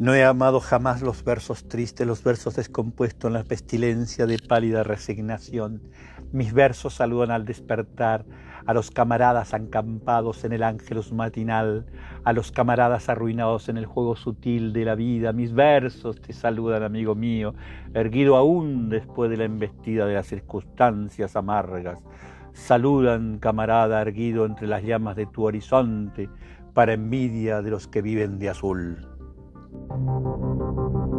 No he amado jamás los versos tristes, los versos descompuestos en la pestilencia de pálida resignación. Mis versos saludan al despertar a los camaradas encampados en el ángelus matinal, a los camaradas arruinados en el juego sutil de la vida. Mis versos te saludan, amigo mío, erguido aún después de la embestida de las circunstancias amargas. Saludan, camarada, erguido entre las llamas de tu horizonte, para envidia de los que viven de azul. Thank you.